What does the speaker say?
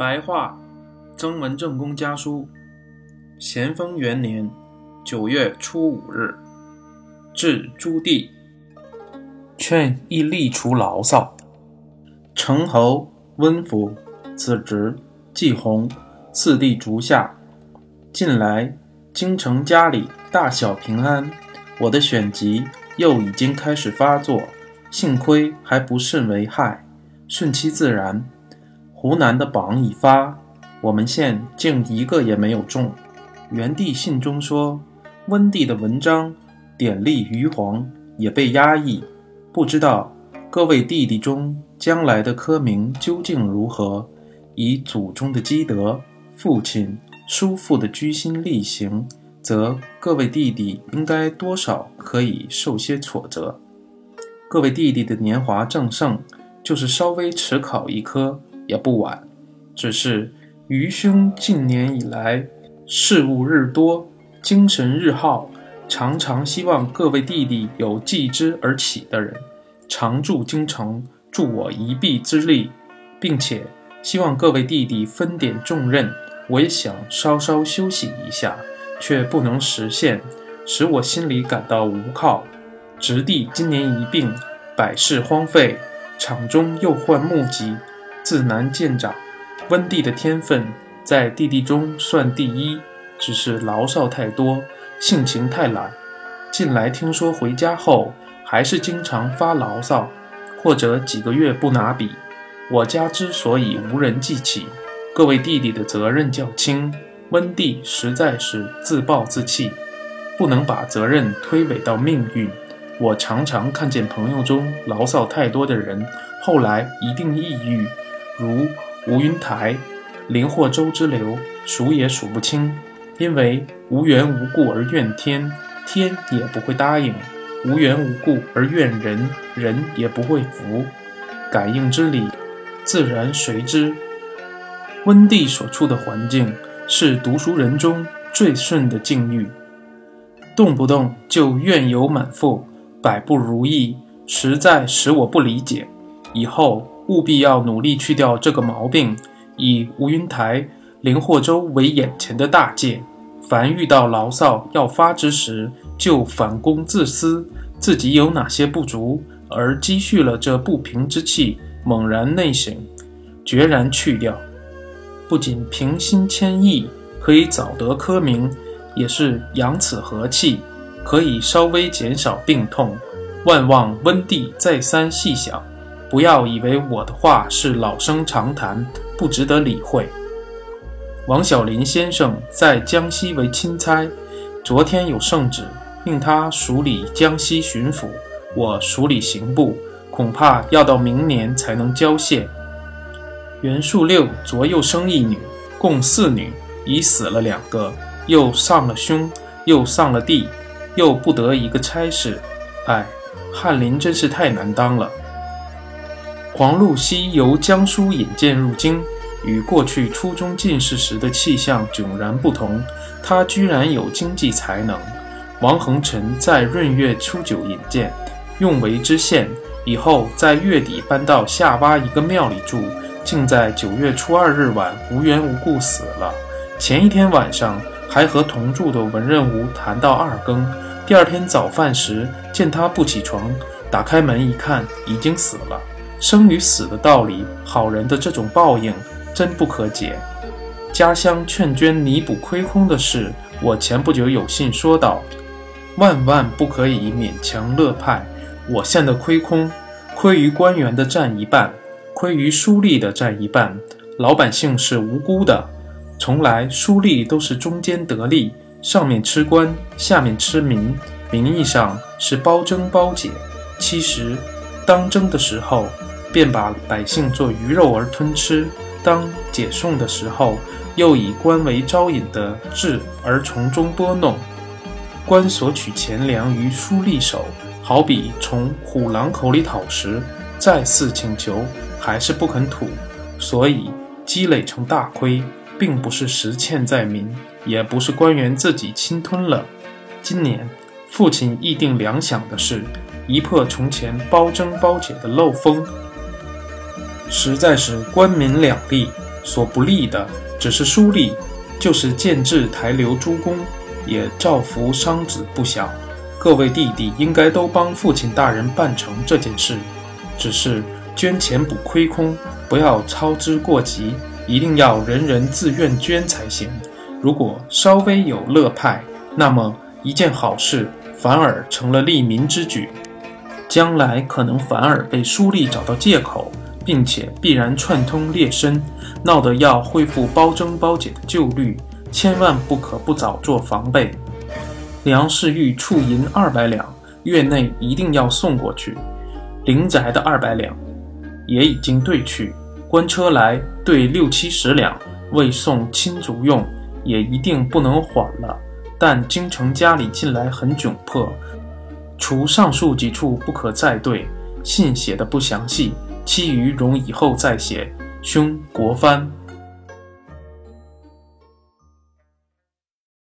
白话，曾文正公家书，咸丰元年九月初五日，至朱棣，劝亦力除牢骚。成侯、温府、子侄、季弘四弟竹下，近来京城家里大小平安。我的选集又已经开始发作，幸亏还不甚为害，顺其自然。湖南的榜已发，我们县竟一个也没有中。元帝信中说，温帝的文章典例余黄也被压抑，不知道各位弟弟中将来的科名究竟如何？以祖宗的积德、父亲、叔父的居心力行，则各位弟弟应该多少可以受些挫折。各位弟弟的年华正盛，就是稍微迟考一科。也不晚，只是余兄近年以来事务日多，精神日耗，常常希望各位弟弟有继之而起的人，常驻京城，助我一臂之力，并且希望各位弟弟分点重任。我也想稍稍休息一下，却不能实现，使我心里感到无靠。侄弟今年一病，百事荒废，场中又患目疾。自难见长，温蒂的天分在弟弟中算第一，只是牢骚太多，性情太懒。近来听说回家后还是经常发牢骚，或者几个月不拿笔。我家之所以无人记起，各位弟弟的责任较轻，温蒂实在是自暴自弃，不能把责任推诿到命运。我常常看见朋友中牢骚太多的人，后来一定抑郁。如吴云台、林霍州之流，数也数不清。因为无缘无故而怨天，天也不会答应；无缘无故而怨人，人也不会服。感应之理，自然随之。温帝所处的环境是读书人中最顺的境遇，动不动就怨尤满腹，百不如意，实在使我不理解。以后。务必要努力去掉这个毛病，以吴云台、林霍州为眼前的大戒。凡遇到牢骚要发之时，就反躬自思，自己有哪些不足，而积蓄了这不平之气，猛然内省，决然去掉。不仅平心谦意，可以早得科名，也是养此和气，可以稍微减少病痛。万望温帝再三细想。不要以为我的话是老生常谈，不值得理会。王小林先生在江西为钦差，昨天有圣旨，命他署理江西巡抚，我署理刑部，恐怕要到明年才能交卸。袁术六左右生一女，共四女，已死了两个，又丧了兄，又丧了弟，又不得一个差事，唉，翰林真是太难当了。黄禄熙由江苏引荐入京，与过去初中进士时的气象迥然不同。他居然有经济才能。王恒臣在闰月初九引荐，用为知县，以后在月底搬到下洼一个庙里住，竟在九月初二日晚无缘无故死了。前一天晚上还和同住的文任吾谈到二更，第二天早饭时见他不起床，打开门一看，已经死了。生与死的道理，好人的这种报应真不可解。家乡劝捐弥补亏空的事，我前不久有信说道：万万不可以勉强乐派。我县的亏空，亏于官员的占一半，亏于书吏的占一半。老百姓是无辜的，从来书吏都是中间得利，上面吃官，下面吃民，名义上是包征包解，其实当征的时候。便把百姓做鱼肉而吞吃，当解送的时候，又以官为招引的智而从中拨弄。官索取钱粮于书吏手，好比从虎狼口里讨食，再次请求还是不肯吐，所以积累成大亏，并不是实欠在民，也不是官员自己侵吞了。今年父亲议定粮饷的事，一破从前包征包解的漏风。实在是官民两利，所不利的只是书吏，就是建制台留诸公，也造福商子不小。各位弟弟应该都帮父亲大人办成这件事，只是捐钱补亏空，不要操之过急，一定要人人自愿捐才行。如果稍微有乐派，那么一件好事反而成了利民之举，将来可能反而被书吏找到借口，并且必然串通劣绅，闹得要恢复包征包解的旧律，千万不可不早做防备。梁氏玉处银二百两，月内一定要送过去。灵宅的二百两也已经兑去，官车来兑六七十两，为送亲族用，也一定不能缓了。但京城家里近来很窘迫，除上述几处不可再兑，信写的不详细，其余容以后再写。兄国藩。